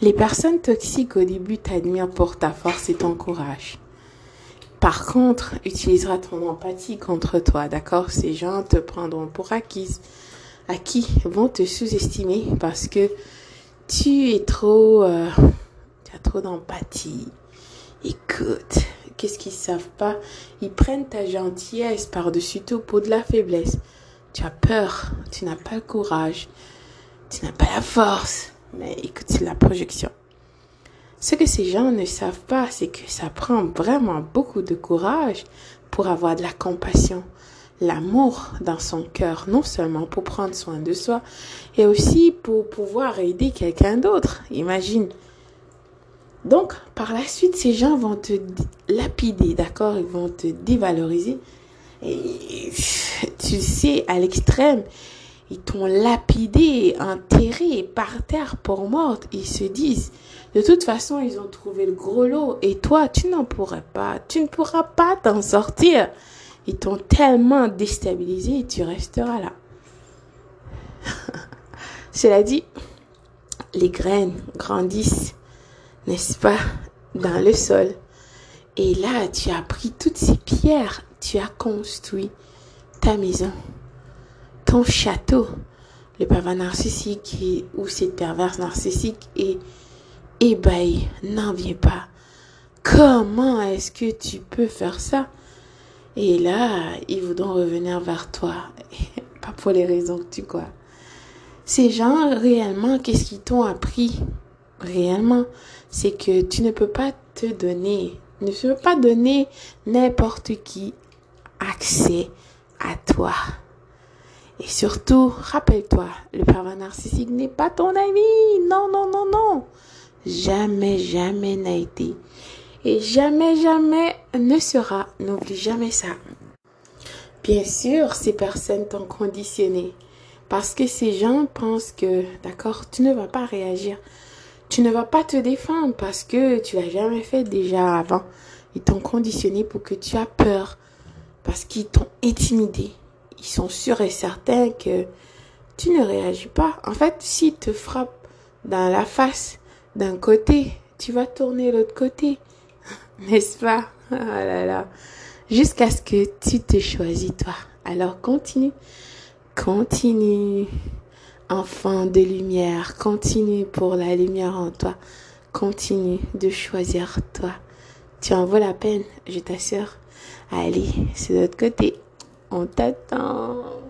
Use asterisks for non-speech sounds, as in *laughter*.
Les personnes toxiques au début t'admirent pour ta force et ton courage. Par contre, utilisera ton empathie contre toi, d'accord? Ces gens te prendront pour acquise, acquis, vont te sous-estimer parce que tu es trop, euh, tu as trop d'empathie. Écoute, qu'est-ce qu'ils savent pas? Ils prennent ta gentillesse par-dessus tout pour de la faiblesse. Tu as peur, tu n'as pas le courage, tu n'as pas la force. Mais écoute, c'est la projection. Ce que ces gens ne savent pas, c'est que ça prend vraiment beaucoup de courage pour avoir de la compassion, l'amour dans son cœur, non seulement pour prendre soin de soi, et aussi pour pouvoir aider quelqu'un d'autre. Imagine. Donc, par la suite, ces gens vont te lapider, d'accord? Ils vont te dévaloriser. Et tu sais, à l'extrême, ils t'ont lapidé, enterré par terre pour morte. Ils se disent, de toute façon, ils ont trouvé le gros lot et toi, tu n'en pourrais pas. Tu ne pourras pas t'en sortir. Ils t'ont tellement déstabilisé tu resteras là. *laughs* Cela dit, les graines grandissent, n'est-ce pas, dans le sol. Et là, tu as pris toutes ces pierres, tu as construit ta maison ton château, le pervers narcissique ou cette perverse narcissique est ébahi, n'en viens pas. Comment est-ce que tu peux faire ça? Et là, ils voudront revenir vers toi. *laughs* pas pour les raisons que tu crois. Ces gens, réellement, qu'est-ce qu'ils t'ont appris? Réellement, c'est que tu ne peux pas te donner, ne peux pas donner n'importe qui accès à toi. Et surtout, rappelle-toi, le pervers narcissique n'est pas ton ami. Non, non, non, non. Jamais, jamais n'a été. Et jamais, jamais ne sera. N'oublie jamais ça. Bien sûr, ces personnes t'ont conditionné. Parce que ces gens pensent que, d'accord, tu ne vas pas réagir. Tu ne vas pas te défendre parce que tu l'as jamais fait déjà avant. Ils t'ont conditionné pour que tu as peur. Parce qu'ils t'ont intimidé ils sont sûrs et certains que tu ne réagis pas. En fait, s'ils te frappent dans la face d'un côté, tu vas tourner l'autre côté. *laughs* N'est-ce pas? *laughs* Là. Jusqu'à ce que tu te choisis toi. Alors continue. Continue. Enfant de lumière, continue pour la lumière en toi. Continue de choisir toi. Tu en vaut la peine, je t'assure. Allez, c'est de l'autre côté. On t'attend.